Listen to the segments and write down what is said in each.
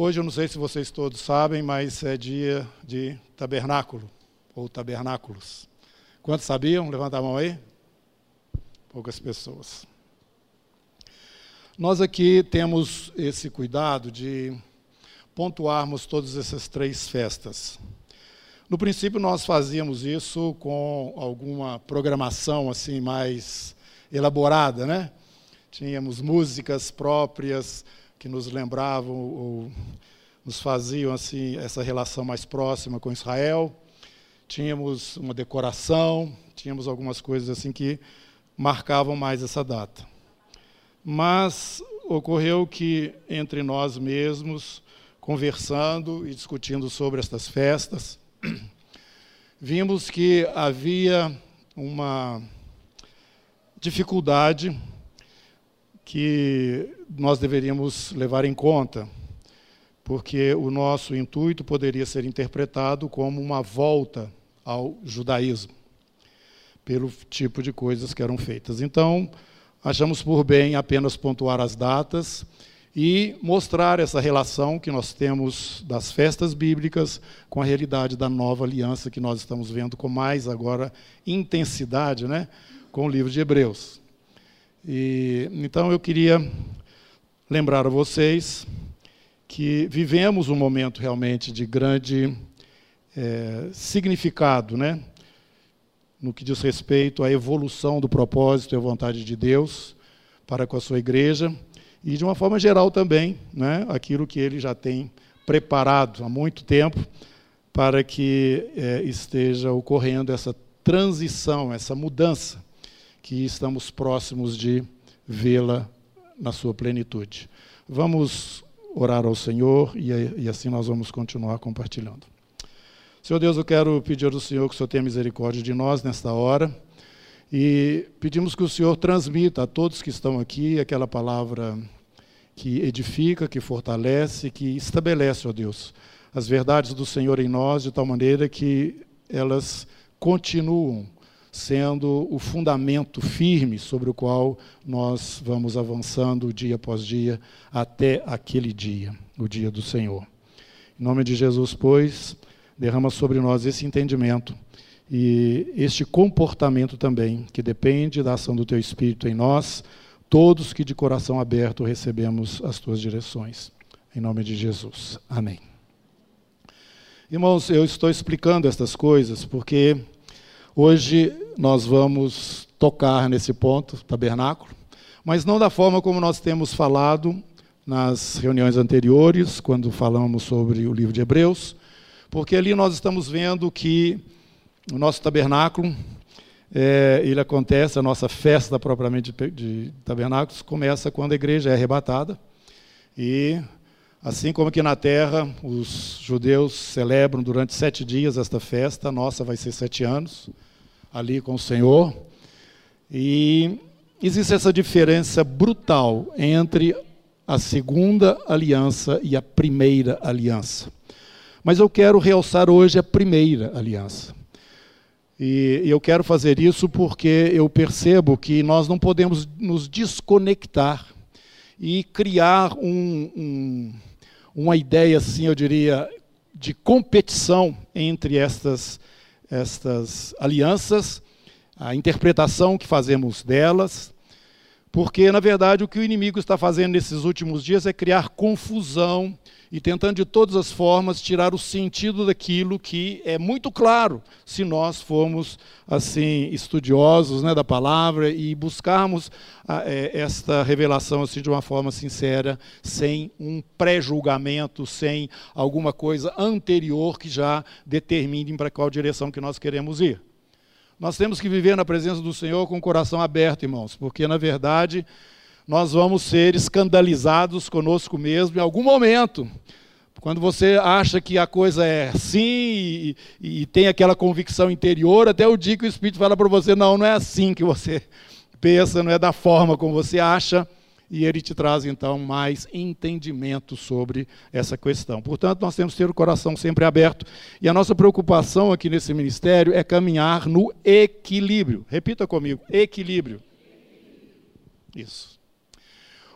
Hoje eu não sei se vocês todos sabem, mas é dia de tabernáculo, ou tabernáculos. Quantos sabiam? Levanta a mão aí. Poucas pessoas. Nós aqui temos esse cuidado de pontuarmos todas essas três festas. No princípio nós fazíamos isso com alguma programação assim mais elaborada, né? Tínhamos músicas próprias, que nos lembravam ou nos faziam assim essa relação mais próxima com Israel. Tínhamos uma decoração, tínhamos algumas coisas assim que marcavam mais essa data. Mas ocorreu que entre nós mesmos, conversando e discutindo sobre estas festas, vimos que havia uma dificuldade que nós deveríamos levar em conta, porque o nosso intuito poderia ser interpretado como uma volta ao judaísmo, pelo tipo de coisas que eram feitas. Então, achamos por bem apenas pontuar as datas e mostrar essa relação que nós temos das festas bíblicas com a realidade da nova aliança que nós estamos vendo com mais agora intensidade, né, com o livro de Hebreus. E, então eu queria lembrar a vocês que vivemos um momento realmente de grande é, significado, né? no que diz respeito à evolução do propósito e à vontade de Deus para com a sua igreja e de uma forma geral também, né, aquilo que ele já tem preparado há muito tempo para que é, esteja ocorrendo essa transição, essa mudança que estamos próximos de vê-la na sua plenitude. Vamos orar ao Senhor e, e assim nós vamos continuar compartilhando. Senhor Deus, eu quero pedir ao Senhor que o Senhor tenha misericórdia de nós nesta hora e pedimos que o Senhor transmita a todos que estão aqui aquela palavra que edifica, que fortalece, que estabelece, ó Deus, as verdades do Senhor em nós de tal maneira que elas continuam sendo o fundamento firme sobre o qual nós vamos avançando dia após dia até aquele dia, o dia do Senhor. Em nome de Jesus, pois, derrama sobre nós esse entendimento e este comportamento também, que depende da ação do Teu Espírito em nós, todos que de coração aberto recebemos as Tuas direções. Em nome de Jesus. Amém. Irmãos, eu estou explicando estas coisas porque Hoje nós vamos tocar nesse ponto, tabernáculo, mas não da forma como nós temos falado nas reuniões anteriores, quando falamos sobre o livro de Hebreus, porque ali nós estamos vendo que o nosso tabernáculo, é, ele acontece, a nossa festa propriamente de, tabernáculos começa quando a igreja é arrebatada e Assim como que na terra os judeus celebram durante sete dias esta festa, a nossa vai ser sete anos ali com o Senhor. E existe essa diferença brutal entre a segunda aliança e a primeira aliança. Mas eu quero realçar hoje a primeira aliança. E eu quero fazer isso porque eu percebo que nós não podemos nos desconectar e criar um, um, uma ideia, assim, eu diria, de competição entre estas estas alianças, a interpretação que fazemos delas, porque, na verdade, o que o inimigo está fazendo nesses últimos dias é criar confusão e tentando de todas as formas tirar o sentido daquilo que é muito claro se nós formos assim estudiosos né, da palavra e buscarmos a, é, esta revelação assim de uma forma sincera, sem um pré-julgamento, sem alguma coisa anterior que já determine para qual direção que nós queremos ir. Nós temos que viver na presença do Senhor com o coração aberto, irmãos, porque na verdade nós vamos ser escandalizados conosco mesmo em algum momento. Quando você acha que a coisa é assim e, e, tem aquela convicção interior, até o dia que o Espírito fala para você: não, não é assim que você pensa, não é da forma como você acha, e ele te traz então mais entendimento sobre essa questão. Portanto, nós temos que ter o coração sempre aberto, e a nossa preocupação aqui nesse ministério é caminhar no equilíbrio. Repita comigo: equilíbrio. Isso.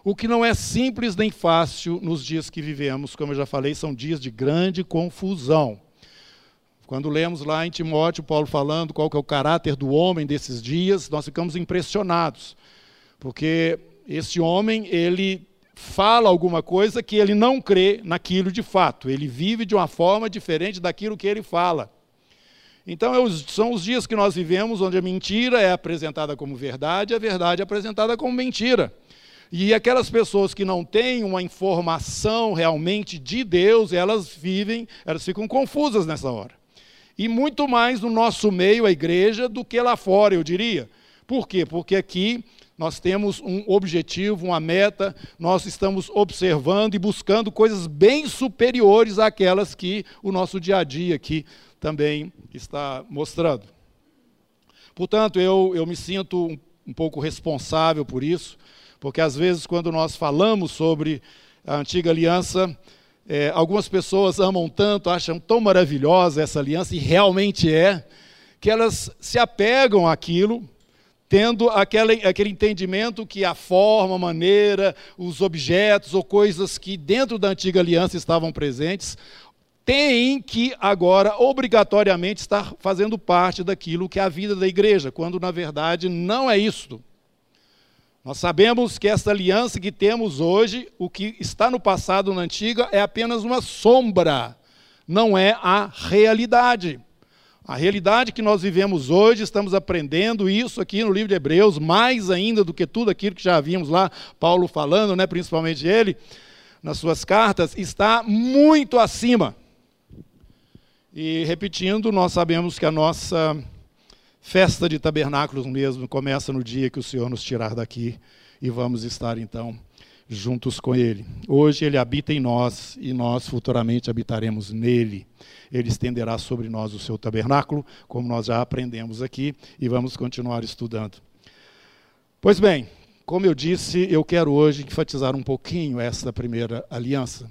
o que não é simples nem fácil nos dias que vivemos, como eu já falei, são dias de grande confusão. Quando lemos lá em Timóteo, Paulo falando qual que é o caráter do homem desses dias, nós ficamos impressionados, porque esse homem, ele fala alguma coisa que ele não crê naquilo de fato, ele vive de uma forma diferente daquilo que ele fala. Então, são os dias que nós vivemos onde a mentira é apresentada como verdade, a verdade é apresentada como mentira. E aquelas pessoas que não têm uma informação realmente de Deus, elas vivem, elas ficam confusas nessa hora. E muito mais no nosso meio, a igreja, do que lá fora, eu diria. Por quê? Porque aqui nós temos um objetivo, uma meta, nós estamos observando e buscando coisas bem superiores àquelas que o nosso dia a dia aqui também está mostrando. Portanto, eu, eu me sinto um, um pouco responsável por isso, porque às vezes, quando nós falamos sobre a antiga aliança, é, algumas pessoas amam tanto, acham tão maravilhosa essa aliança, e realmente é, que elas se apegam àquilo, tendo aquele, aquele entendimento que a forma, a maneira, os objetos ou coisas que dentro da antiga aliança estavam presentes, têm que agora obrigatoriamente estar fazendo parte daquilo que é a vida da igreja, quando na verdade não é isto. Nós sabemos que essa aliança que temos hoje, o que está no passado, na antiga, é apenas uma sombra, não é a realidade. A realidade que nós vivemos hoje, estamos aprendendo isso aqui no livro de Hebreus, mais ainda do que tudo aquilo que já vimos lá, Paulo falando, né, principalmente ele, nas suas cartas, está muito acima. E repetindo, nós sabemos que a nossa festa de tabernáculos mesmo começa no dia que o Senhor nos tirar daqui e vamos estar então juntos com Ele. Hoje Ele habita em nós e nós futuramente habitaremos nele. Ele estenderá sobre nós o seu tabernáculo, como nós já aprendemos aqui e vamos continuar estudando. Pois bem, como eu disse, eu quero hoje enfatizar um pouquinho essa primeira aliança.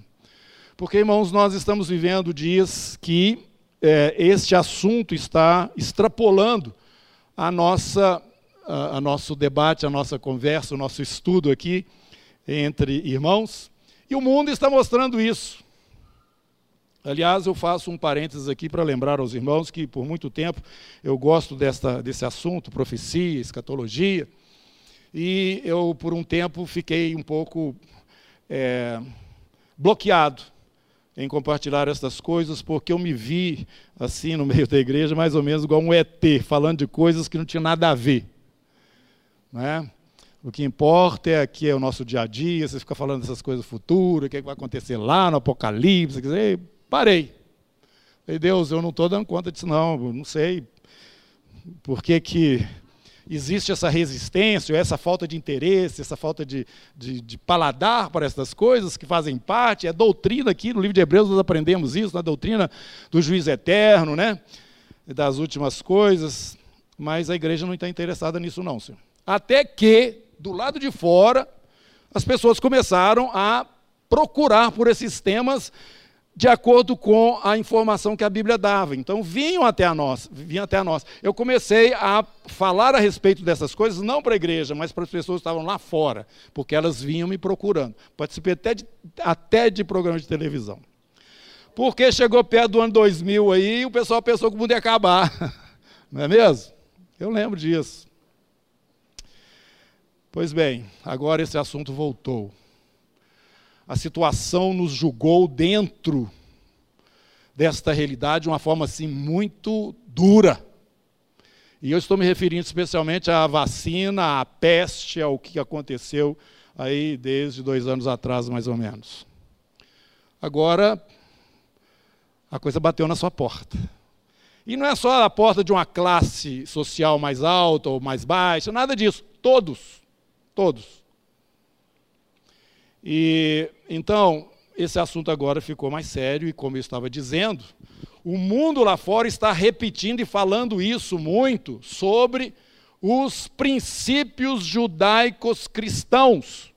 Porque, irmãos, nós estamos vivendo dias que é, este assunto está extrapolando a nossa, a, a nosso debate, a nossa conversa, o nosso estudo aqui entre irmãos. E o mundo está mostrando isso. Aliás, eu faço um parênteses aqui para lembrar aos irmãos que, por muito tempo, eu gosto desta, desse assunto, profecia, escatologia, e eu, por um tempo, fiquei um pouco é, bloqueado em compartilhar essas coisas, porque eu me vi assim no meio da igreja, mais ou menos igual um ET, falando de coisas que não tinham nada a ver. Né? O que importa é aqui é o nosso dia a dia, você fica falando dessas coisas futuras, o que, é que vai acontecer lá no Apocalipse, quer dizer, parei. Falei, Deus, eu não estou dando conta disso não, não sei por que, que existe essa resistência, essa falta de interesse, essa falta de, de, de, paladar para essas coisas que fazem parte, é doutrina aqui, no livro de Hebreus nós aprendemos isso, na doutrina do juiz eterno, né? das últimas coisas, mas a igreja não está interessada nisso não, senhor. Até que, do lado de fora, as pessoas começaram a procurar por esses temas de acordo com a informação que a Bíblia dava. Então vinham até a nós, vinham até a nós. Eu comecei a falar a respeito dessas coisas não para a igreja, mas para as pessoas que estavam lá fora, porque elas vinham me procurando. Participei até de, até de programas de televisão. Porque chegou perto do ano 2000 aí, o pessoal pensou que o mundo ia acabar. Não é mesmo? Eu lembro disso. Pois bem, agora esse assunto voltou a situação nos julgou dentro desta realidade de uma forma assim muito dura. E eu estou me referindo especialmente à vacina, à peste, ao que aconteceu aí desde dois anos atrás, mais ou menos. Agora, a coisa bateu na sua porta. E não é só a porta de uma classe social mais alta ou mais baixa, nada disso. Todos. Todos. E então, esse assunto agora ficou mais sério e como eu estava dizendo, o mundo lá fora está repetindo e falando isso muito sobre os princípios judaicos cristãos,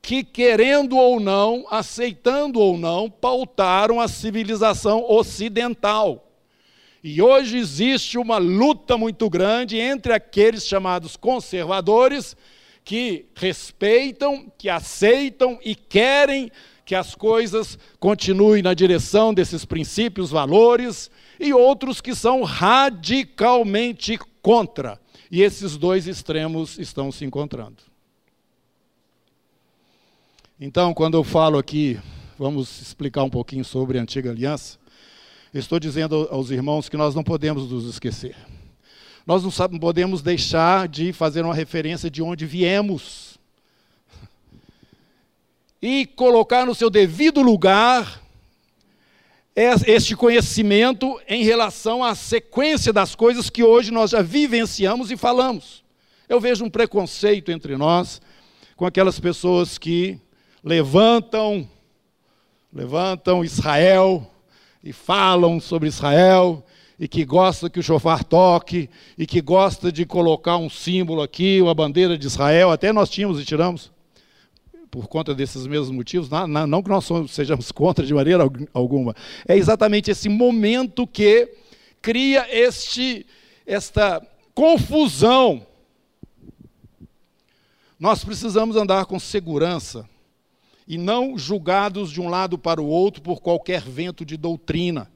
que querendo ou não, aceitando ou não, pautaram a civilização ocidental. E hoje existe uma luta muito grande entre aqueles chamados conservadores que respeitam, que aceitam e querem que as coisas continuem na direção desses princípios, valores, e outros que são radicalmente contra. E esses dois extremos estão se encontrando. Então, quando eu falo aqui, vamos explicar um pouquinho sobre a antiga aliança, estou dizendo aos irmãos que nós não podemos nos esquecer. Nós não podemos deixar de fazer uma referência de onde viemos e colocar no seu devido lugar este conhecimento em relação à sequência das coisas que hoje nós já vivenciamos e falamos. Eu vejo um preconceito entre nós com aquelas pessoas que levantam levantam Israel e falam sobre Israel e que gosta que o chofar toque e que gosta de colocar um símbolo aqui, uma bandeira de Israel, até nós tínhamos e tiramos por conta desses mesmos motivos, não, não que nós sejamos contra de maneira alguma, é exatamente esse momento que cria este, esta confusão. Nós precisamos andar com segurança e não julgados de um lado para o outro por qualquer vento de doutrina.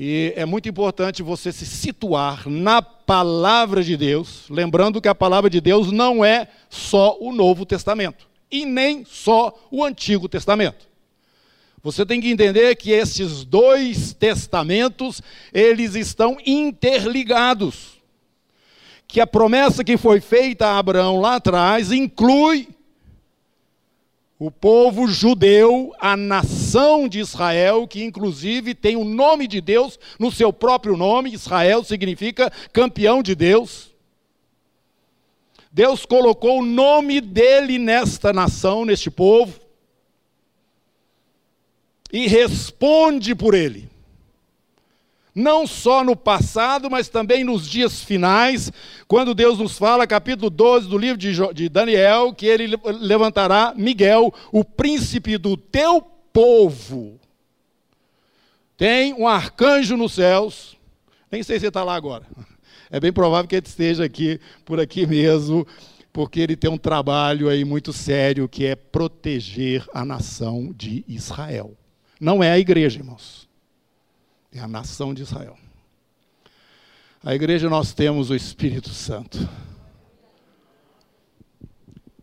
E é muito importante você se situar na palavra de Deus, lembrando que a palavra de Deus não é só o Novo Testamento e nem só o Antigo Testamento. Você tem que entender que esses dois testamentos, eles estão interligados. Que a promessa que foi feita a Abraão lá atrás inclui o povo judeu, a nação de Israel, que inclusive tem o nome de Deus no seu próprio nome, Israel significa campeão de Deus. Deus colocou o nome dele nesta nação, neste povo, e responde por ele não só no passado, mas também nos dias finais, quando Deus nos fala, capítulo 12 do livro de Daniel, que ele levantará Miguel, o príncipe do teu povo. Tem um arcanjo nos céus, nem sei se ele está lá agora. É bem provável que ele esteja aqui, por aqui mesmo, porque ele tem um trabalho aí muito sério que é proteger a nação de Israel. Não é a igreja, irmãos. É a nação de Israel. A igreja nós temos o Espírito Santo.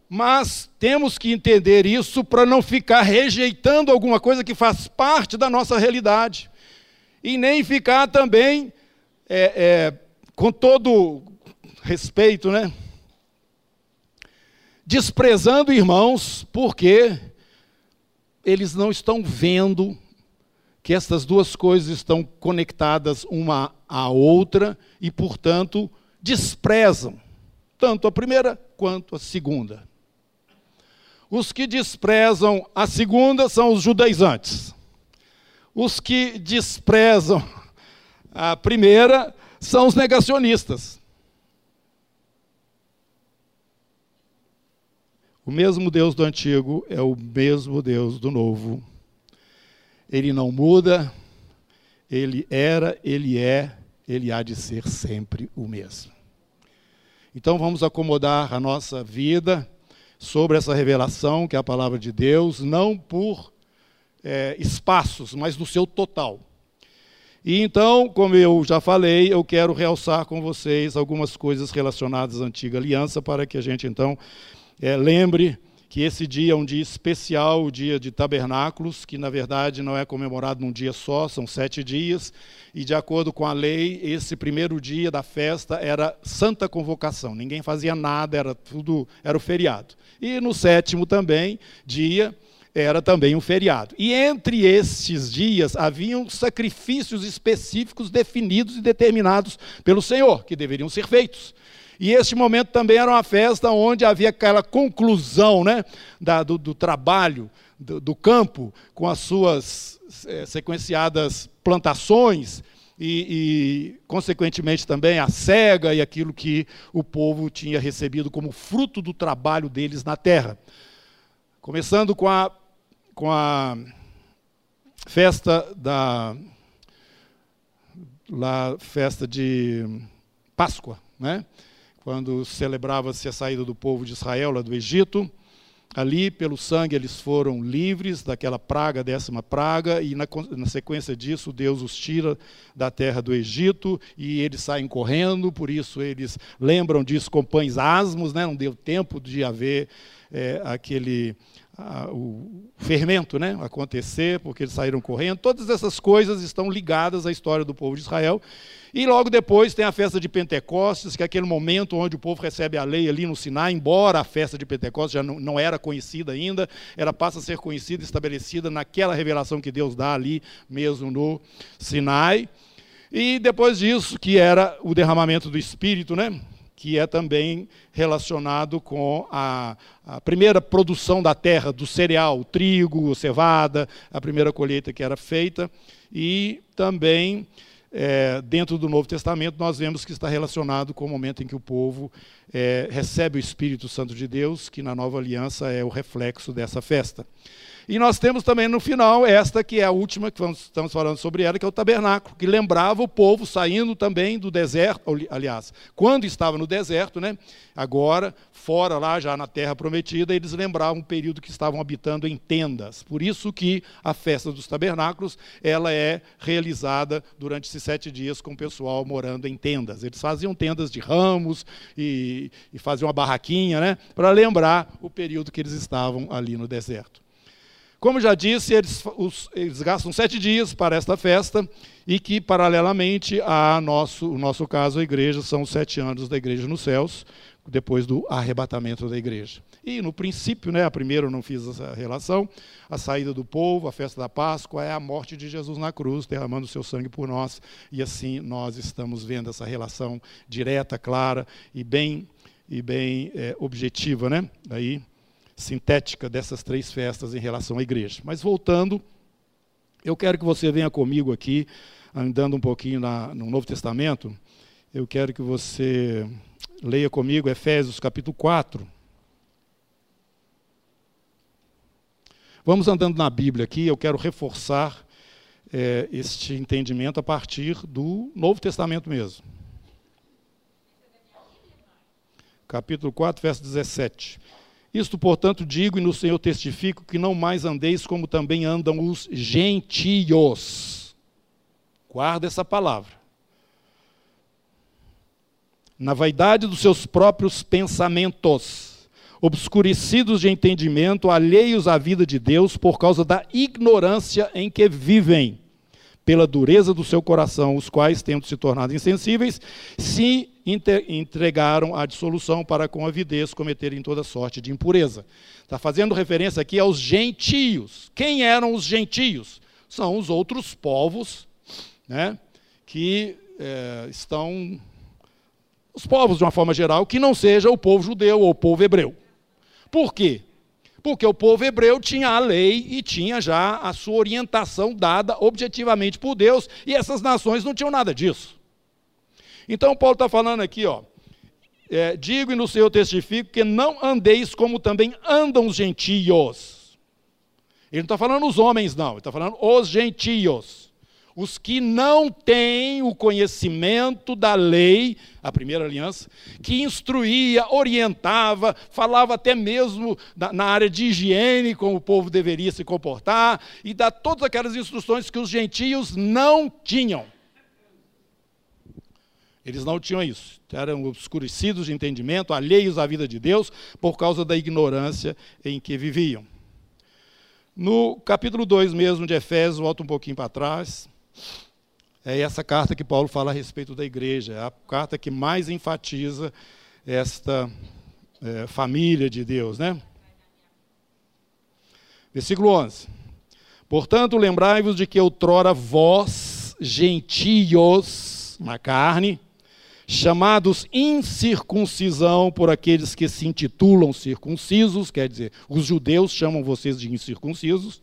Mas temos que entender isso para não ficar rejeitando alguma coisa que faz parte da nossa realidade. E nem ficar também, é, é, com todo respeito, né? Desprezando irmãos, porque eles não estão vendo que estas duas coisas estão conectadas uma à outra e, portanto, desprezam tanto a primeira quanto a segunda. Os que desprezam a segunda são os judaizantes. Os que desprezam a primeira são os negacionistas. O mesmo Deus do antigo é o mesmo Deus do novo ele não muda, ele era, ele é, ele há de ser sempre o mesmo. Então vamos acomodar a nossa vida sobre essa revelação que é a palavra de Deus, não por é, espaços, mas no seu total. E então, como eu já falei, eu quero realçar com vocês algumas coisas relacionadas à antiga aliança para que a gente então é, lembre que esse dia é um dia especial, o dia de tabernáculos, que na verdade não é comemorado num dia só, são sete dias, e de acordo com a lei, esse primeiro dia da festa era santa convocação, ninguém fazia nada, era tudo, era o feriado. E no sétimo também, dia, era também um feriado. E entre estes dias haviam sacrifícios específicos definidos e determinados pelo Senhor, que deveriam ser feitos. E este momento também era uma festa onde havia aquela conclusão né, da, do, do, trabalho do, do, campo, com as suas é, sequenciadas plantações e, e, consequentemente, também a cega e aquilo que o povo tinha recebido como fruto do trabalho deles na terra. Começando com a, com a festa da lá, festa de Páscoa, né? Quando celebrava-se a saída do povo de Israel lá do Egito. Ali, pelo sangue, eles foram livres daquela praga, décima praga, e na, na, sequência disso, Deus os tira da terra do Egito e eles saem correndo, por isso eles lembram disso com pães asmos, né? não deu tempo de haver é, aquele a, o fermento né, acontecer, porque eles saíram correndo. Todas essas coisas estão ligadas à história do povo de Israel. E logo depois tem a festa de Pentecostes, que é aquele momento onde o povo recebe a lei ali no Sinai, embora a festa de Pentecostes já não, não era conhecida ainda, ela passa a ser conhecida e estabelecida naquela revelação que Deus dá ali mesmo no Sinai. E depois disso, que era o derramamento do Espírito, né? Que é também relacionado com a, a, primeira produção da terra, do cereal, o trigo, a cevada, a primeira colheita que era feita, e também é, dentro do Novo Testamento nós vemos que está relacionado com o momento em que o povo é, recebe o Espírito Santo de Deus, que na nova aliança é o reflexo dessa festa. E nós temos também no final esta que é a última que vamos, estamos falando sobre ela, que é o tabernáculo, que lembrava o povo saindo também do deserto, aliás, quando estava no deserto, né? Agora, fora lá já na terra prometida, eles lembravam o período que estavam habitando em tendas. Por isso que a festa dos tabernáculos, ela é realizada durante esses sete dias com o pessoal morando em tendas. Eles faziam tendas de ramos e, e faziam uma barraquinha, né? Para lembrar o período que eles estavam ali no deserto. Como já disse, eles, os, eles, gastam sete dias para esta festa e que, paralelamente a nosso, o nosso caso, a igreja, são os sete anos da igreja nos céus, depois do arrebatamento da igreja. E no princípio, né, a primeira eu não fiz essa relação, a saída do povo, a festa da Páscoa, é a morte de Jesus na cruz, derramando o seu sangue por nós, e assim nós estamos vendo essa relação direta, clara e bem, e bem é, objetiva, né? Aí, sintética dessas três festas em relação à igreja. Mas voltando, eu quero que você venha comigo aqui, andando um pouquinho na, no Novo Testamento. Eu quero que você leia comigo Efésios capítulo 4. Vamos andando na Bíblia aqui, eu quero reforçar é, este entendimento a partir do Novo Testamento mesmo. Capítulo 4, verso 17. Isto, portanto, digo e no Senhor testifico que não mais andeis como também andam os gentios. Guarda essa palavra. Na vaidade dos seus próprios pensamentos, obscurecidos de entendimento, alheios à vida de Deus por causa da ignorância em que vivem pela dureza do seu coração, os quais, tendo se tornado insensíveis, se entregaram à dissolução para com avidez cometerem toda sorte de impureza. Está fazendo referência aqui aos gentios. Quem eram os gentios? São os outros povos né, que é, estão. Os povos, de uma forma geral, que não seja o povo judeu ou o povo hebreu. Por quê? Porque o povo hebreu tinha a lei e tinha já a sua orientação dada objetivamente por Deus, e essas nações não tinham nada disso. Então, Paulo está falando aqui, ó. É, digo e no Senhor testifico que não andeis como também andam os gentios. Ele não está falando os homens, não, ele está falando os gentios os que não têm o conhecimento da lei, a primeira aliança, que instruía, orientava, falava até mesmo na área de higiene, como o povo deveria se comportar, e dá todas aquelas instruções que os gentios não tinham. Eles não tinham isso. Eram obscurecidos de entendimento, alheios à vida de Deus, por causa da ignorância em que viviam. No capítulo 2 mesmo de Efésios, volta um pouquinho para trás, é essa carta que Paulo fala a respeito da igreja, é a carta que mais enfatiza esta é, família de Deus, né? Versículo 11. Portanto, lembrai-vos de que outrora vós, gentios, na carne, chamados incircuncisão por aqueles que se intitulam circuncisos, quer dizer, os judeus chamam vocês de incircuncisos,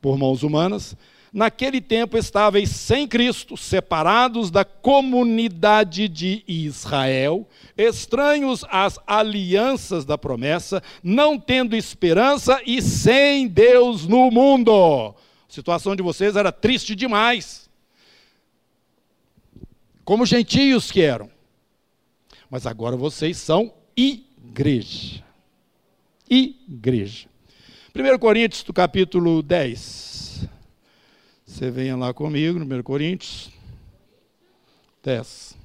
por mãos humanas, Naquele tempo estáveis sem Cristo, separados da comunidade de Israel, estranhos às alianças da promessa, não tendo esperança e sem Deus no mundo. A situação de vocês era triste demais. Como gentios que eram. mas agora vocês são igreja. Igreja. 1 Coríntios, do capítulo 10. Você venha lá comigo, 1 Coríntios 10.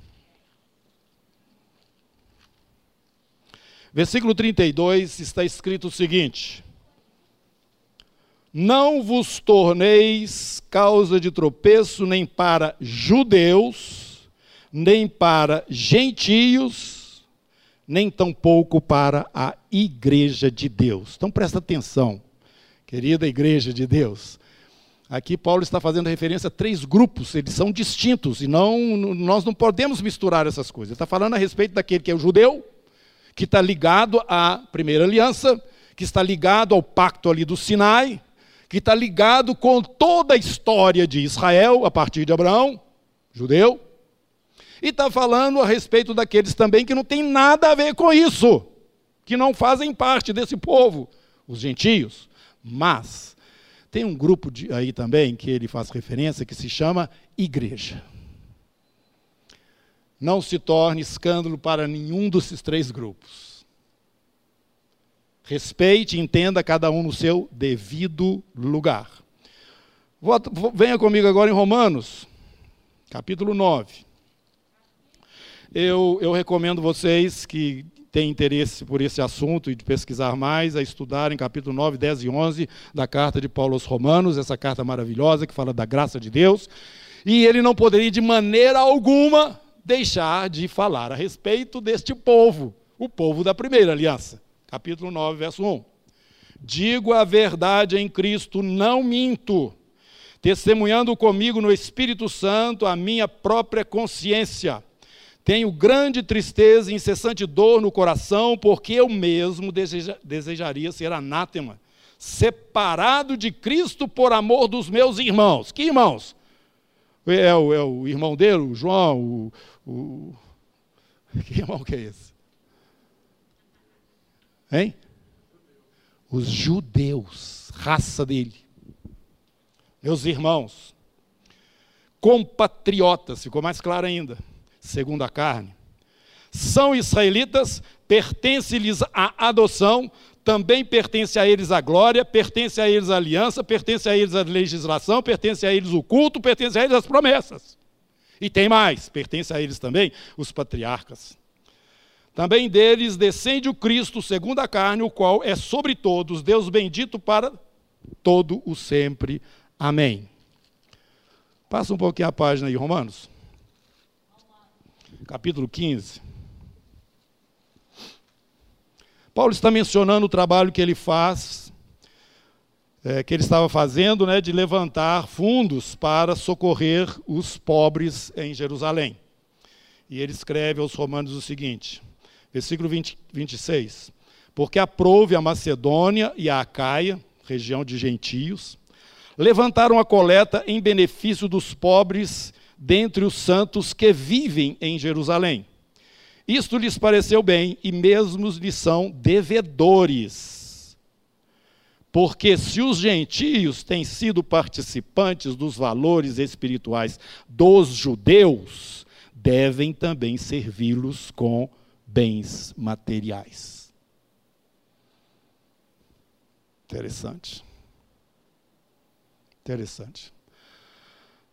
Versículo 32 está escrito o seguinte: Não vos torneis causa de tropeço nem para judeus, nem para gentios, nem tampouco para a igreja de Deus. Então presta atenção, querida igreja de Deus. Aqui Paulo está fazendo referência a três grupos, eles são distintos e não, nós não podemos misturar essas coisas. Ele está falando a respeito daquele que é o judeu, que está ligado à primeira aliança, que está ligado ao pacto ali do Sinai, que está ligado com toda a história de Israel, a partir de Abraão, judeu, e está falando a respeito daqueles também que não tem nada a ver com isso, que não fazem parte desse povo, os gentios. Mas tem um grupo de, aí também que ele faz referência que se chama igreja não se torne escândalo para nenhum desses três grupos. Respeite e entenda cada um no seu devido lugar. Venha comigo agora em Romanos, capítulo 9. Eu, eu recomendo vocês que têm interesse por esse assunto e de pesquisar mais, a estudarem capítulo 9, 10 e 11 da carta de Paulo aos Romanos, essa carta maravilhosa que fala da graça de Deus. E ele não poderia de maneira alguma deixar de falar a respeito deste povo, o povo da primeira aliança. Capítulo 9, verso 1. Digo a verdade em Cristo, não minto, testemunhando comigo no Espírito Santo a minha própria consciência. Tenho grande tristeza e incessante dor no coração, porque eu mesmo deseja, desejaria ser anátema, separado de Cristo por amor dos meus irmãos. Que irmãos? É o, é o irmão dele, o João, o, o... Que irmão que é esse? Hein? Os judeus, raça dele. Meus irmãos, compatriotas, ficou mais claro ainda, segundo a carne, são israelitas, pertence-lhes a adoção, também pertence a eles a glória, pertence a eles a aliança, pertence a eles a legislação, pertence a eles o culto, pertence a eles as promessas. E tem mais, pertence a eles também os patriarcas. Também deles descende o Cristo segundo a carne, o qual é sobre todos, Deus bendito para todo o sempre. Amém. Passa um pouquinho a página aí, Romanos. Capítulo 15. Paulo está mencionando o trabalho que ele faz, é, que ele estava fazendo, né, de levantar fundos para socorrer os pobres em Jerusalém. E ele escreve aos Romanos o seguinte, versículo 20, 26. Porque aprove a Macedônia e a Acaia, região de gentios, levantaram a coleta em benefício dos pobres dentre os santos que vivem em Jerusalém. Isto lhes pareceu bem, e mesmo lhes são devedores. Porque se os gentios têm sido participantes dos valores espirituais dos judeus, devem também servi-los com bens materiais. Interessante. Interessante.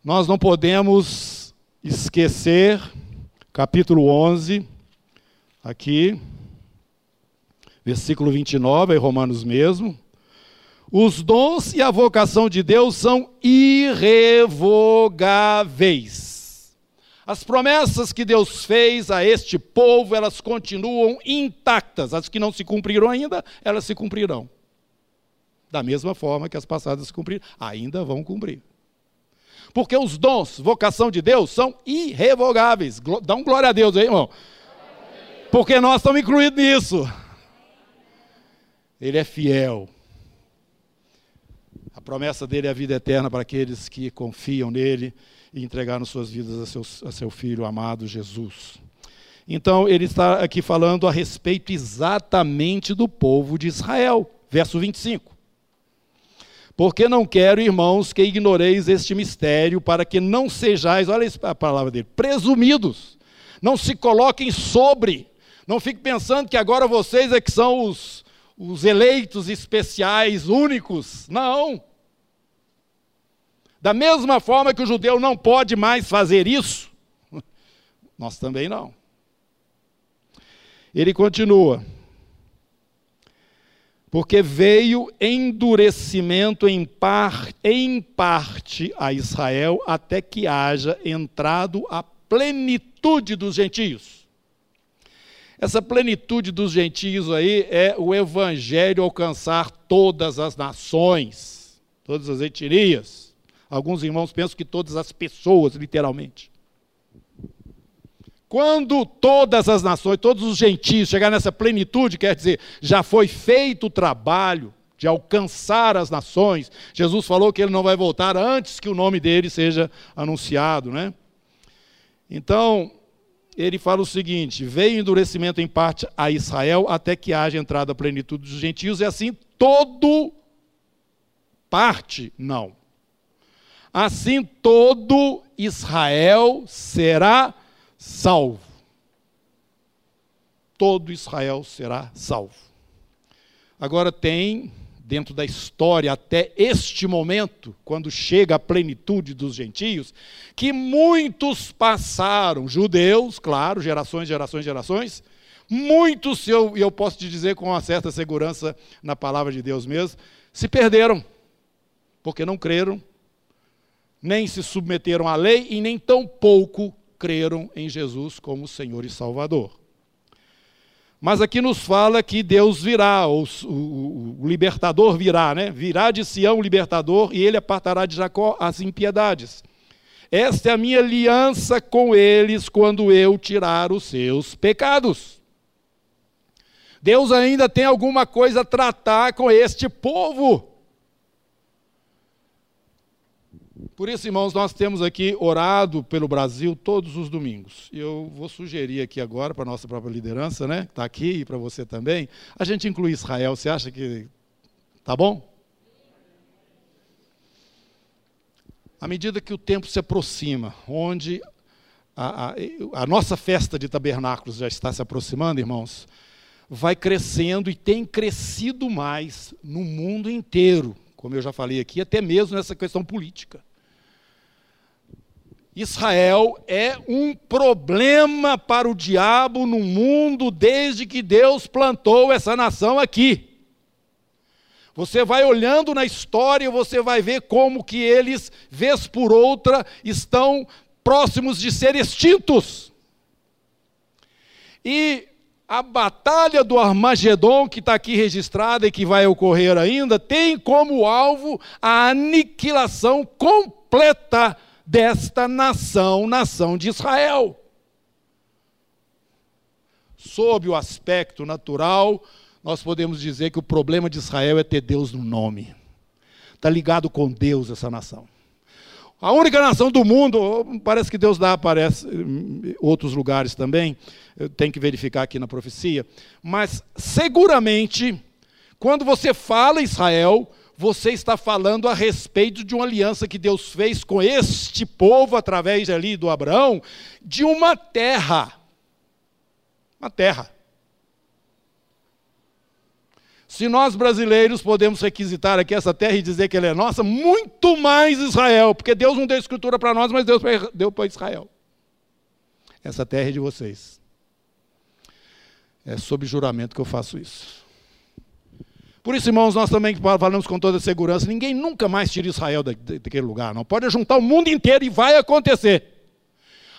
Nós não podemos esquecer, capítulo 11, aqui, versículo 29, é Romanos mesmo. Os dons e a vocação de Deus são irrevogáveis. As promessas que Deus fez a este povo, elas continuam intactas. As que não se cumpriram ainda, elas se cumprirão. Da mesma forma que as passadas se cumpriram, ainda vão cumprir. Porque os dons, vocação de Deus, são irrevogáveis. Dá um glória a Deus aí, irmão. Porque nós estamos incluídos nisso. Ele é fiel. A promessa dele é a vida eterna para aqueles que confiam nele e entregaram suas vidas a seu, a seu filho amado Jesus. Então, ele está aqui falando a respeito exatamente do povo de Israel. Verso 25. Porque não quero, irmãos, que ignoreis este mistério, para que não sejais, olha a palavra dele, presumidos Não se coloquem sobre. Não fique pensando que agora vocês é que são os, os eleitos especiais, únicos. Não. Da mesma forma que o judeu não pode mais fazer isso, nós também não. Ele continua. Porque veio endurecimento em, par, em parte a Israel, até que haja entrado a plenitude dos gentios. Essa plenitude dos gentios aí é o evangelho alcançar todas as nações, todas as etnias. Alguns irmãos pensam que todas as pessoas, literalmente. Quando todas as nações, todos os gentios chegar nessa plenitude, quer dizer, já foi feito o trabalho de alcançar as nações. Jesus falou que ele não vai voltar antes que o nome dele seja anunciado, né? Então, ele fala o seguinte: veio endurecimento em parte a Israel até que haja entrada a plenitude dos gentios, e assim todo parte não. Assim todo Israel será salvo. Todo Israel será salvo. Agora tem, dentro da história até este momento, quando chega a plenitude dos gentios, que muitos passaram, judeus, claro, gerações, gerações, gerações, muitos, e eu, eu posso te dizer com uma certa segurança na palavra de Deus mesmo, se perderam, porque não creram, nem se submeteram à lei e nem tão pouco creram em Jesus como Senhor e Salvador. Mas aqui nos fala que Deus virá, o, o, libertador virá, né? Virá de Sião o libertador e ele apartará de Jacó as impiedades. Esta é a minha aliança com eles quando eu tirar os seus pecados. Deus ainda tem alguma coisa a tratar com este povo. Por isso, irmãos, nós temos aqui orado pelo Brasil todos os domingos. Eu vou sugerir aqui agora para a nossa própria liderança, né, que está aqui, e para você também, a gente incluir Israel. Você acha que tá bom? À medida que o tempo se aproxima, onde a, a, a nossa festa de tabernáculos já está se aproximando, irmãos, vai crescendo e tem crescido mais no mundo inteiro, como eu já falei aqui, até mesmo nessa questão política. Israel é um problema para o diabo no mundo desde que Deus plantou essa nação aqui. Você vai olhando na história, você vai ver como que eles, vez por outra, estão próximos de ser extintos. E a batalha do Armagedon, que está aqui registrada e que vai ocorrer ainda, tem como alvo a aniquilação completa desta nação, nação de Israel. Sob o aspecto natural, nós podemos dizer que o problema de Israel é ter Deus no nome. Está ligado com Deus essa nação. A única nação do mundo, parece que Deus dá, aparece em outros lugares também, tem que verificar aqui na profecia, mas seguramente, quando você fala Israel, você está falando a respeito de uma aliança que Deus fez com este povo através ali do Abraão, de uma terra. Uma terra. Se nós brasileiros podemos requisitar aqui essa terra e dizer que ela é nossa, muito mais Israel, porque Deus não deu escritura para nós, mas Deus deu para Israel. Essa terra é de vocês. É sob juramento que eu faço isso. Por isso, irmãos, nós também falamos com toda segurança: ninguém nunca mais tira Israel daquele lugar. Não pode juntar o mundo inteiro e vai acontecer.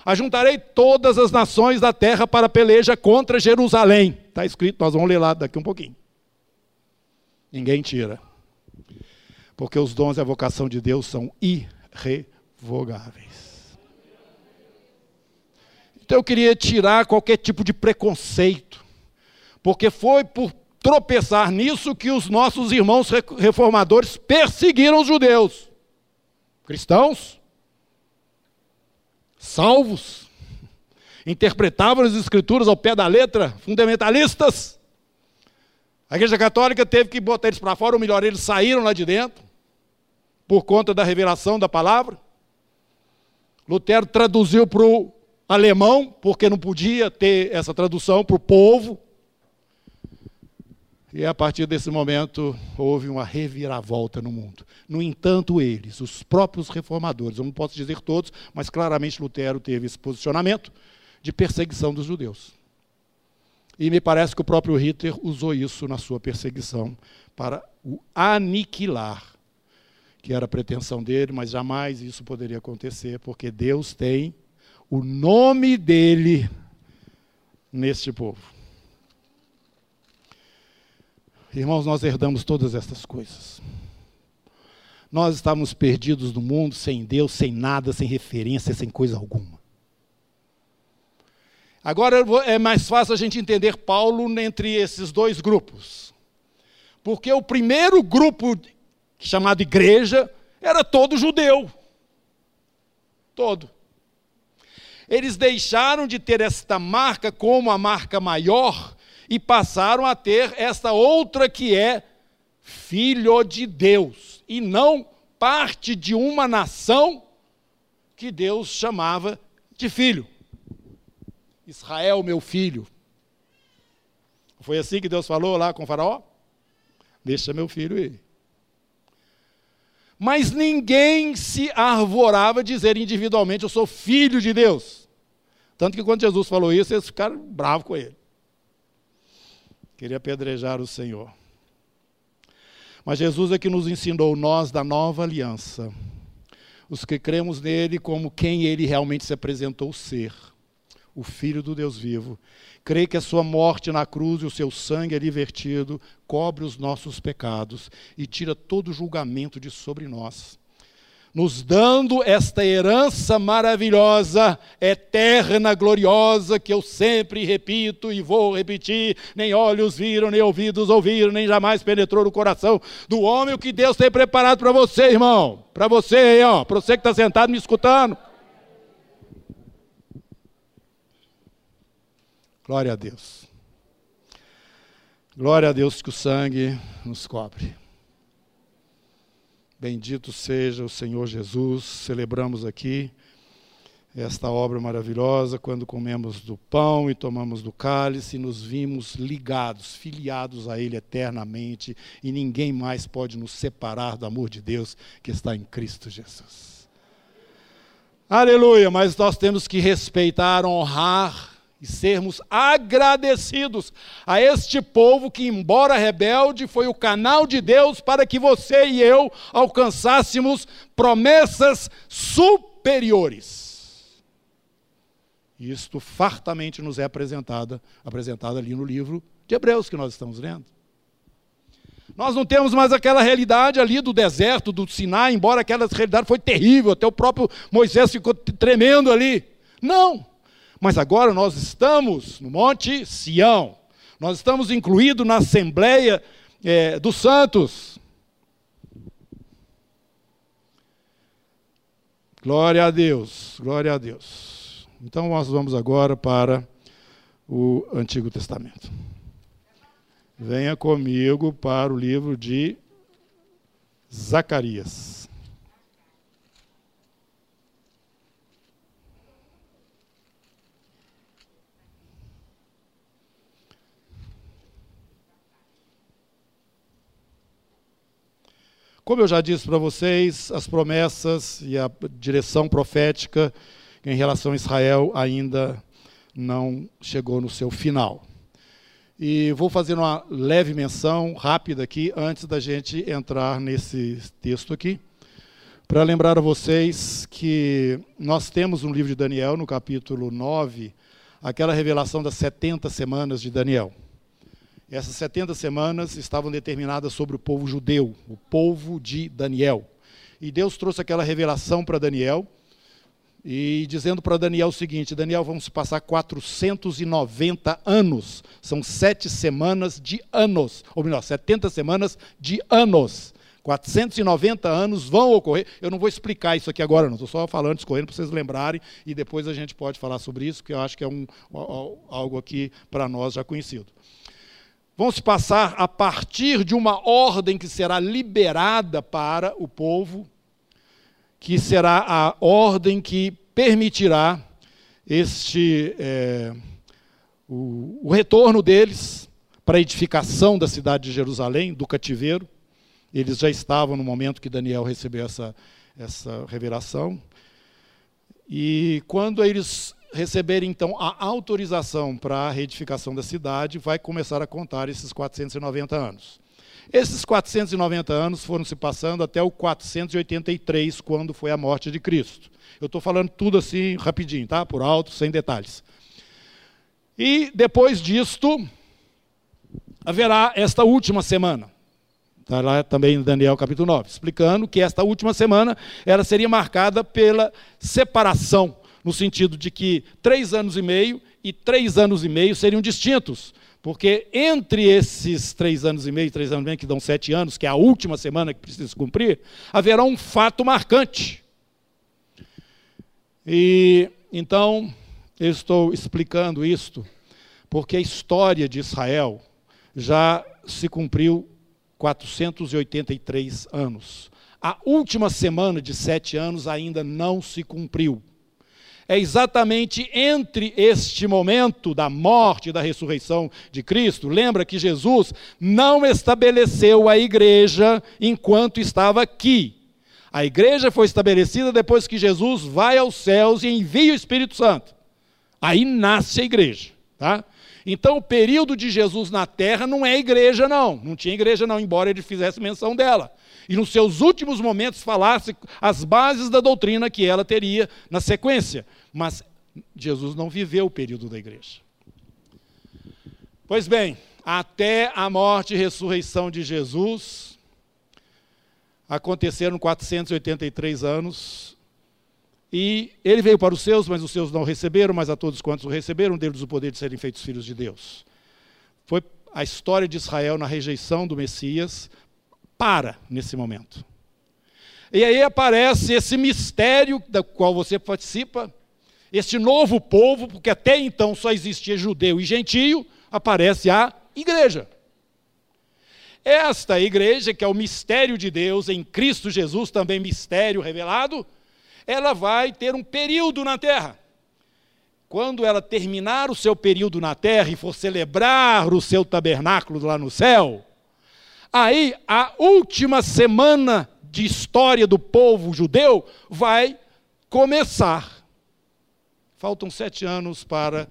Ajuntarei todas as nações da terra para peleja contra Jerusalém. Está escrito, nós vamos ler lá daqui um pouquinho. Ninguém tira. Porque os dons e a vocação de Deus são irrevogáveis. Então eu queria tirar qualquer tipo de preconceito. Porque foi por tropeçar nisso que os nossos irmãos reformadores perseguiram os judeus. Cristãos, salvos, interpretavam as escrituras ao pé da letra, fundamentalistas. A Igreja Católica teve que botar eles para fora, ou melhor, eles saíram lá de dentro, por conta da revelação da palavra. Lutero traduziu para o alemão, porque não podia ter essa tradução para o povo. E a partir desse momento houve uma reviravolta no mundo. No entanto, eles, os próprios reformadores, eu não posso dizer todos, mas claramente Lutero teve esse posicionamento de perseguição dos judeus. E me parece que o próprio Hitler usou isso na sua perseguição para o aniquilar, que era a pretensão dele, mas jamais isso poderia acontecer, porque Deus tem o nome dele neste povo. Irmãos, nós herdamos todas essas coisas. Nós estávamos perdidos no mundo, sem Deus, sem nada, sem referência, sem coisa alguma. Agora é mais fácil a gente entender Paulo entre esses dois grupos. Porque o primeiro grupo, chamado igreja, era todo judeu. Todo. Eles deixaram de ter esta marca como a marca maior e passaram a ter esta outra que é filho de Deus e não parte de uma nação que Deus chamava de filho. Israel, meu filho. Foi assim que Deus falou lá com o Faraó? Deixa meu filho ir. Mas ninguém se arvorava dizer individualmente: Eu sou filho de Deus. Tanto que quando Jesus falou isso, eles ficaram bravos com ele. Queria apedrejar o Senhor. Mas Jesus é que nos ensinou, nós da nova aliança, os que cremos nele como quem ele realmente se apresentou ser, o Filho do Deus vivo. Creio que a sua morte na cruz e o seu sangue ali vertido cobre os nossos pecados e tira todo julgamento de sobre nós nos dando esta herança maravilhosa, eterna, gloriosa, que eu sempre repito e vou repetir: nem olhos viram, nem ouvidos ouviram, nem jamais penetrou no coração do homem o que Deus tem preparado para você, irmão. Para você aí, ó, para você que está sentado me escutando. Glória a Deus. Glória a Deus que o sangue nos cobre. Bendito seja o Senhor Jesus. Celebramos aqui esta obra maravilhosa quando comemos do pão e tomamos do cálice, nos vimos ligados, filiados a Ele eternamente e ninguém mais pode nos separar do amor de Deus que está em Cristo Jesus. Aleluia! Mas nós temos que respeitar, honrar e sermos agradecidos a este povo que, embora rebelde, foi o canal de Deus para que você e eu alcançássemos promessas superiores. Isto fartamente nos é apresentada, apresentada ali no livro de Hebreus que nós estamos lendo. Nós não temos mais aquela realidade ali do deserto, do Sinai, embora aquela realidade foi terrível, até o próprio Moisés ficou tremendo ali. Não! Mas agora nós estamos no Monte Sião. Nós estamos incluídos na Assembleia é, dos Santos. Glória a Deus, glória a Deus. Então nós vamos agora para o Antigo Testamento. Venha comigo para o livro de Zacarias. Como eu já disse para vocês, as promessas e a direção profética em relação a Israel ainda não chegou no seu final. E vou fazer uma leve menção rápida aqui, antes da gente entrar nesse texto aqui, para lembrar a vocês que nós temos no livro de Daniel, no capítulo 9, aquela revelação das 70 semanas de Daniel. Essas 70 semanas estavam determinadas sobre o povo judeu, o povo de Daniel. E Deus trouxe aquela revelação para Daniel, e dizendo para Daniel o seguinte: Daniel, vamos passar 490 anos, são sete semanas de anos, ou melhor, 70 semanas de anos. 490 anos vão ocorrer. Eu não vou explicar isso aqui agora, não. Estou só falando, escorrendo para vocês lembrarem, e depois a gente pode falar sobre isso, que eu acho que é um, algo aqui para nós já conhecido vão se passar a partir de uma ordem que será liberada para o povo, que será a ordem que permitirá este é, o, o retorno deles para a edificação da cidade de Jerusalém, do cativeiro. Eles já estavam no momento que Daniel recebeu essa, essa revelação. E quando eles receberem então a autorização para a reedificação da cidade, vai começar a contar esses 490 anos. Esses 490 anos foram se passando até o 483, quando foi a morte de Cristo. Eu estou falando tudo assim rapidinho, tá? Por alto, sem detalhes. E depois disto, haverá esta última semana. Está lá também em Daniel capítulo 9, explicando que esta última semana ela seria marcada pela separação, no sentido de que três anos e meio e três anos e meio seriam distintos. Porque entre esses três anos e meio, três anos e meio, que dão sete anos, que é a última semana que precisa cumprir, haverá um fato marcante. E então, eu estou explicando isto, porque a história de Israel já se cumpriu 483 anos. A última semana de sete anos ainda não se cumpriu é exatamente entre este momento da morte e da ressurreição de Cristo. Lembra que Jesus não estabeleceu a igreja enquanto estava aqui. A igreja foi estabelecida depois que Jesus vai aos céus e envia o Espírito Santo. Aí nasce a igreja, tá? Então, o período de Jesus na terra não é igreja, não. Não tinha igreja, não, embora ele fizesse menção dela. E nos seus últimos momentos falasse as bases da doutrina que ela teria na sequência. Mas Jesus não viveu o período da igreja. Pois bem, até a morte e ressurreição de Jesus, aconteceram 483 anos, e ele veio para os seus, mas os seus não receberam, mas a todos quantos o receberam, deles o poder de serem feitos filhos de Deus. Foi a história de Israel na rejeição do Messias, para nesse momento. E aí aparece esse mistério do qual você participa, este novo povo, porque até então só existia judeu e gentio, aparece a igreja. Esta igreja, que é o mistério de Deus em Cristo Jesus, também mistério revelado, ela vai ter um período na terra. Quando ela terminar o seu período na terra e for celebrar o seu tabernáculo lá no céu, aí a última semana de história do povo judeu vai começar. Faltam sete anos para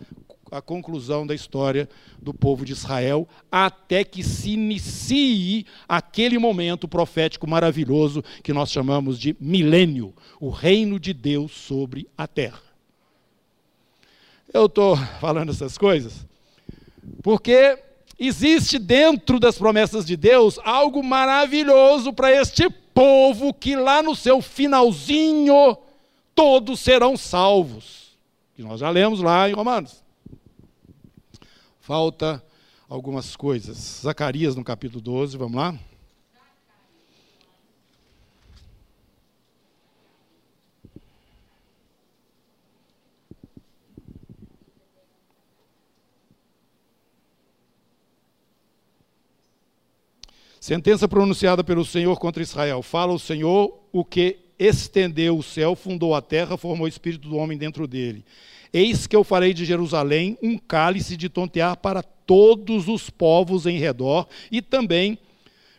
a conclusão da história do povo de Israel, até que se inicie aquele momento profético maravilhoso que nós chamamos de milênio o reino de Deus sobre a terra. Eu estou falando essas coisas porque existe dentro das promessas de Deus algo maravilhoso para este povo que lá no seu finalzinho todos serão salvos que nós já lemos lá em Romanos. Falta algumas coisas. Zacarias no capítulo 12, vamos lá? Sentença pronunciada pelo Senhor contra Israel. Fala o Senhor o que estendeu o céu, fundou a terra, formou o espírito do homem dentro dele. Eis que eu farei de Jerusalém um cálice de tontear para todos os povos em redor e também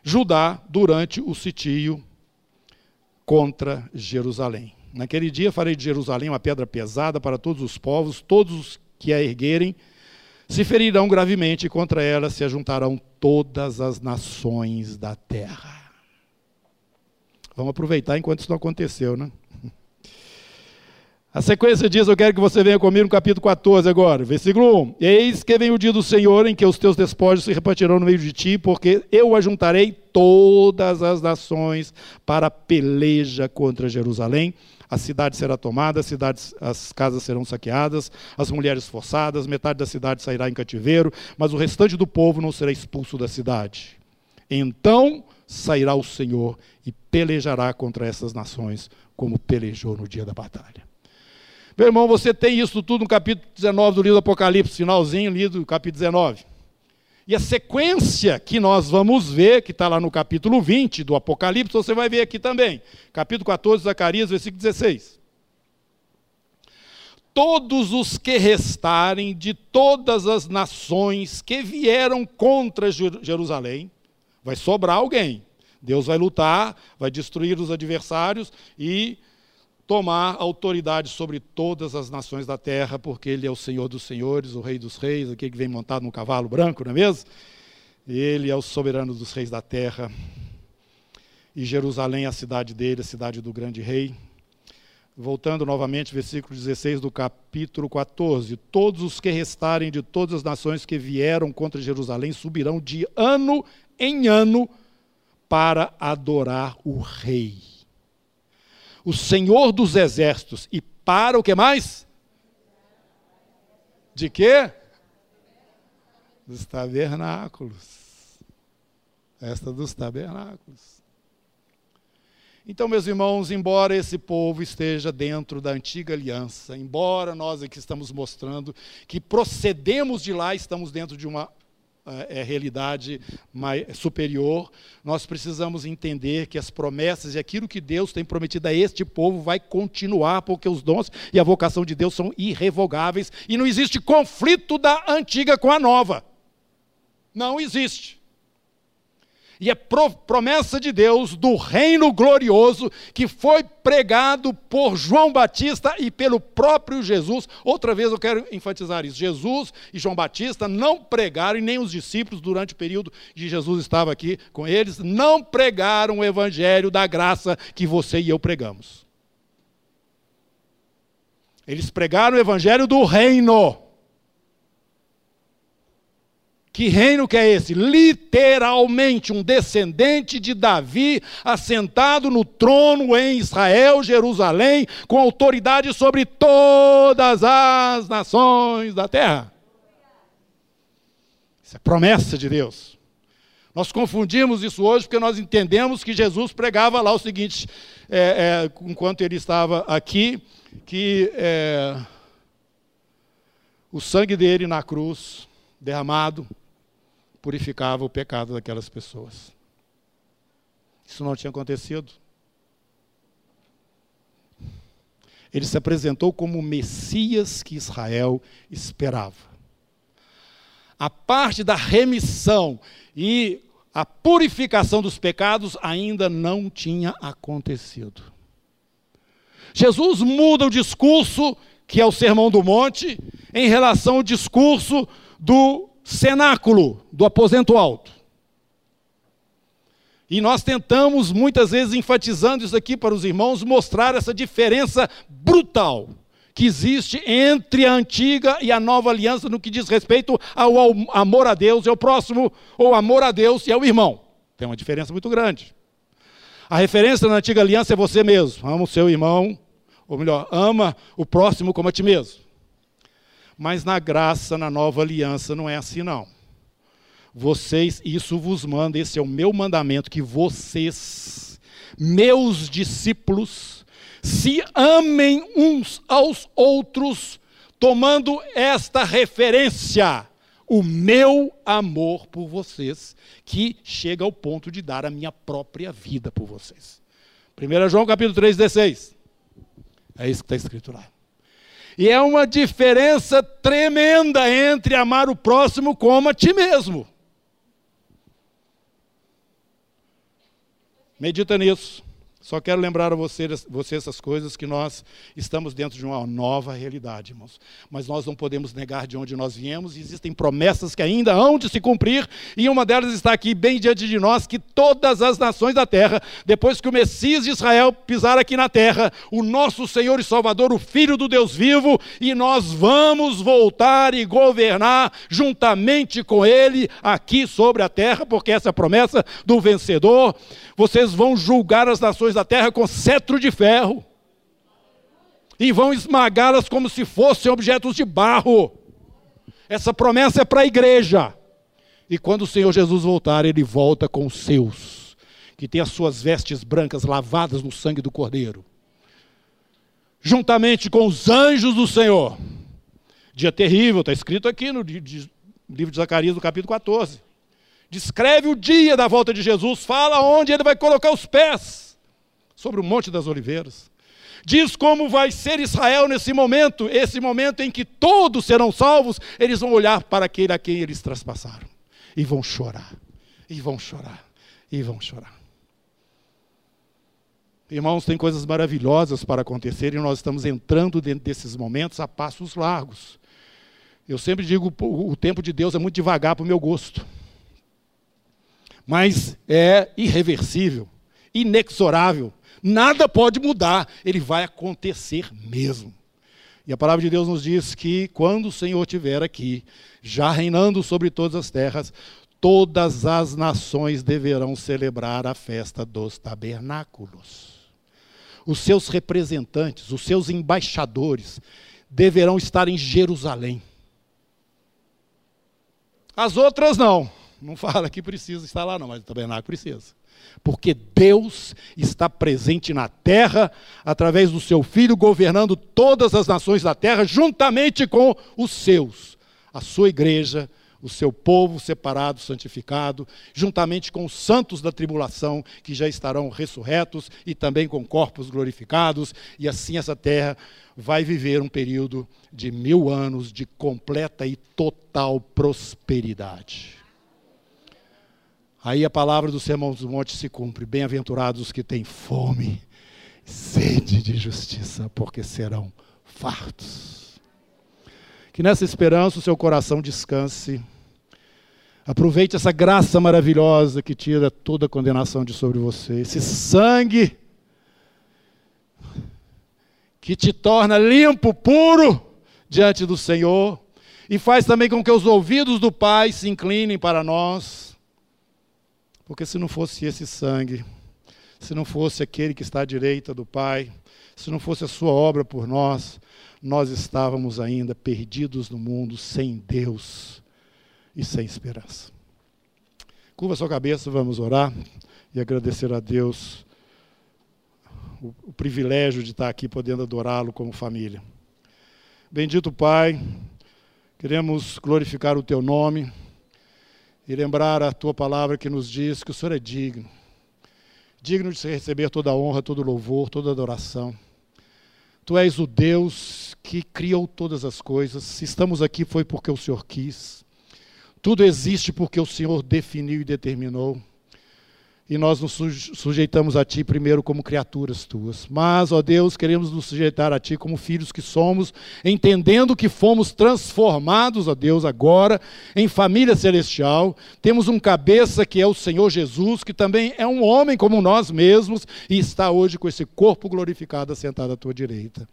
Judá durante o sitio contra Jerusalém. Naquele dia farei de Jerusalém uma pedra pesada para todos os povos, todos os que a erguerem se ferirão gravemente, e contra ela se ajuntarão todas as nações da terra. Vamos aproveitar enquanto isso não aconteceu, né? A sequência diz: Eu quero que você venha comigo no capítulo 14 agora, versículo 1. Eis que vem o dia do Senhor em que os teus despojos se repartirão no meio de ti, porque eu ajuntarei todas as nações para peleja contra Jerusalém. A cidade será tomada, as, cidades, as casas serão saqueadas, as mulheres forçadas, metade da cidade sairá em cativeiro, mas o restante do povo não será expulso da cidade. Então sairá o Senhor e pelejará contra essas nações, como pelejou no dia da batalha. Meu irmão, você tem isso tudo no capítulo 19 do livro do Apocalipse, finalzinho lido do capítulo 19. E a sequência que nós vamos ver, que está lá no capítulo 20 do Apocalipse, você vai ver aqui também. Capítulo 14, Zacarias, versículo 16. todos os que restarem de todas as nações que vieram contra Jerusalém. Vai sobrar alguém. Deus vai lutar, vai destruir os adversários e tomar autoridade sobre todas as nações da terra, porque Ele é o Senhor dos senhores, o Rei dos reis, aquele que vem montado num cavalo branco, não é mesmo? Ele é o soberano dos reis da terra. E Jerusalém é a cidade dele, a cidade do grande rei. Voltando novamente, versículo 16 do capítulo 14: Todos os que restarem de todas as nações que vieram contra Jerusalém subirão de ano em ano para adorar o Rei, o Senhor dos exércitos, e para o que mais? De quê? Dos tabernáculos. Esta dos tabernáculos. Então, meus irmãos, embora esse povo esteja dentro da antiga aliança, embora nós aqui estamos mostrando que procedemos de lá, estamos dentro de uma é, realidade mais, superior, nós precisamos entender que as promessas e aquilo que Deus tem prometido a este povo vai continuar, porque os dons e a vocação de Deus são irrevogáveis e não existe conflito da antiga com a nova. Não existe. E é promessa de Deus do reino glorioso que foi pregado por João Batista e pelo próprio Jesus. Outra vez eu quero enfatizar isso: Jesus e João Batista não pregaram, e nem os discípulos, durante o período que Jesus estava aqui com eles, não pregaram o evangelho da graça que você e eu pregamos. Eles pregaram o evangelho do reino. Que reino que é esse? Literalmente um descendente de Davi, assentado no trono em Israel, Jerusalém, com autoridade sobre todas as nações da terra. Isso é promessa de Deus. Nós confundimos isso hoje porque nós entendemos que Jesus pregava lá o seguinte, é, é, enquanto ele estava aqui, que é, o sangue dele na cruz derramado purificava o pecado daquelas pessoas. Isso não tinha acontecido. Ele se apresentou como o Messias que Israel esperava. A parte da remissão e a purificação dos pecados ainda não tinha acontecido. Jesus muda o discurso, que é o Sermão do Monte, em relação ao discurso do cenáculo do aposento alto. E nós tentamos, muitas vezes, enfatizando isso aqui para os irmãos, mostrar essa diferença brutal que existe entre a antiga e a nova aliança no que diz respeito ao amor a Deus e ao próximo, ou amor a Deus e ao irmão. Tem uma diferença muito grande. A referência na antiga aliança é você mesmo. Ama o seu irmão, ou melhor, ama o próximo como a ti mesmo. Mas na graça, na nova aliança, não é assim não. Vocês, isso vos manda, esse é o meu mandamento, que vocês, meus discípulos, se amem uns aos outros, tomando esta referência, o meu amor por vocês, que chega ao ponto de dar a minha própria vida por vocês. 1 João capítulo 3, 16. É isso que está escrito lá. E é uma diferença tremenda entre amar o próximo como a ti mesmo. Medita nisso. Só quero lembrar a você, você, essas coisas que nós estamos dentro de uma nova realidade, irmãos. Mas nós não podemos negar de onde nós viemos, existem promessas que ainda hão de se cumprir, e uma delas está aqui bem diante de nós, que todas as nações da terra, depois que o Messias de Israel pisar aqui na terra, o nosso Senhor e Salvador, o Filho do Deus vivo, e nós vamos voltar e governar juntamente com Ele aqui sobre a terra, porque essa é a promessa do vencedor. Vocês vão julgar as nações da terra com cetro de ferro. E vão esmagá-las como se fossem objetos de barro. Essa promessa é para a igreja. E quando o Senhor Jesus voltar, ele volta com os seus, que tem as suas vestes brancas lavadas no sangue do Cordeiro, juntamente com os anjos do Senhor. Dia terrível, está escrito aqui no livro de Zacarias, no capítulo 14 descreve o dia da volta de Jesus, fala onde ele vai colocar os pés sobre o Monte das Oliveiras. Diz como vai ser Israel nesse momento, esse momento em que todos serão salvos, eles vão olhar para aquele a quem eles traspassaram e vão chorar, e vão chorar, e vão chorar. Irmãos, tem coisas maravilhosas para acontecer e nós estamos entrando dentro desses momentos a passos largos. Eu sempre digo, o tempo de Deus é muito devagar para o meu gosto. Mas é irreversível, inexorável. Nada pode mudar, ele vai acontecer mesmo. E a palavra de Deus nos diz que quando o Senhor estiver aqui, já reinando sobre todas as terras, todas as nações deverão celebrar a festa dos tabernáculos os seus representantes, os seus embaixadores, deverão estar em Jerusalém. As outras não. Não fala que precisa estar lá, não, mas o tabernáculo precisa. Porque Deus está presente na terra, através do seu Filho, governando todas as nações da terra, juntamente com os seus, a sua igreja, o seu povo separado, santificado, juntamente com os santos da tribulação, que já estarão ressurretos e também com corpos glorificados, e assim essa terra vai viver um período de mil anos de completa e total prosperidade. Aí a palavra do Sermão dos Montes se cumpre: bem-aventurados os que têm fome, sede de justiça, porque serão fartos. Que nessa esperança o seu coração descanse. Aproveite essa graça maravilhosa que tira toda a condenação de sobre você. Esse sangue que te torna limpo, puro diante do Senhor e faz também com que os ouvidos do Pai se inclinem para nós. Porque se não fosse esse sangue, se não fosse aquele que está à direita do Pai, se não fosse a sua obra por nós, nós estávamos ainda perdidos no mundo, sem Deus e sem esperança. Curva sua cabeça, vamos orar e agradecer a Deus o, o privilégio de estar aqui podendo adorá-lo como família. Bendito Pai, queremos glorificar o Teu nome e lembrar a Tua palavra que nos diz que o Senhor é digno, digno de receber toda a honra, todo louvor, toda adoração. Tu és o Deus que criou todas as coisas. Se estamos aqui foi porque o Senhor quis. Tudo existe porque o Senhor definiu e determinou. E nós nos sujeitamos a Ti primeiro como criaturas Tuas. Mas, ó Deus, queremos nos sujeitar a Ti como filhos que somos, entendendo que fomos transformados, ó Deus, agora em família celestial. Temos um cabeça que é o Senhor Jesus, que também é um homem como nós mesmos e está hoje com esse corpo glorificado assentado à Tua direita.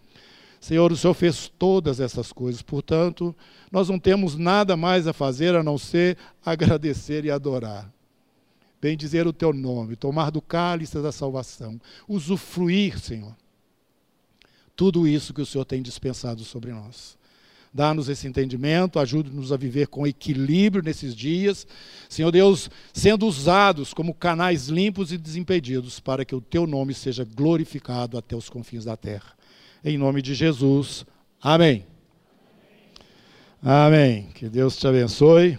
Senhor, o Senhor fez todas essas coisas, portanto, nós não temos nada mais a fazer a não ser agradecer e adorar. Bem dizer o teu nome, tomar do cálice da salvação, usufruir, Senhor, tudo isso que o Senhor tem dispensado sobre nós. Dá-nos esse entendimento, ajude-nos a viver com equilíbrio nesses dias, Senhor Deus, sendo usados como canais limpos e desimpedidos para que o teu nome seja glorificado até os confins da terra. Em nome de Jesus. Amém. Amém. Que Deus te abençoe.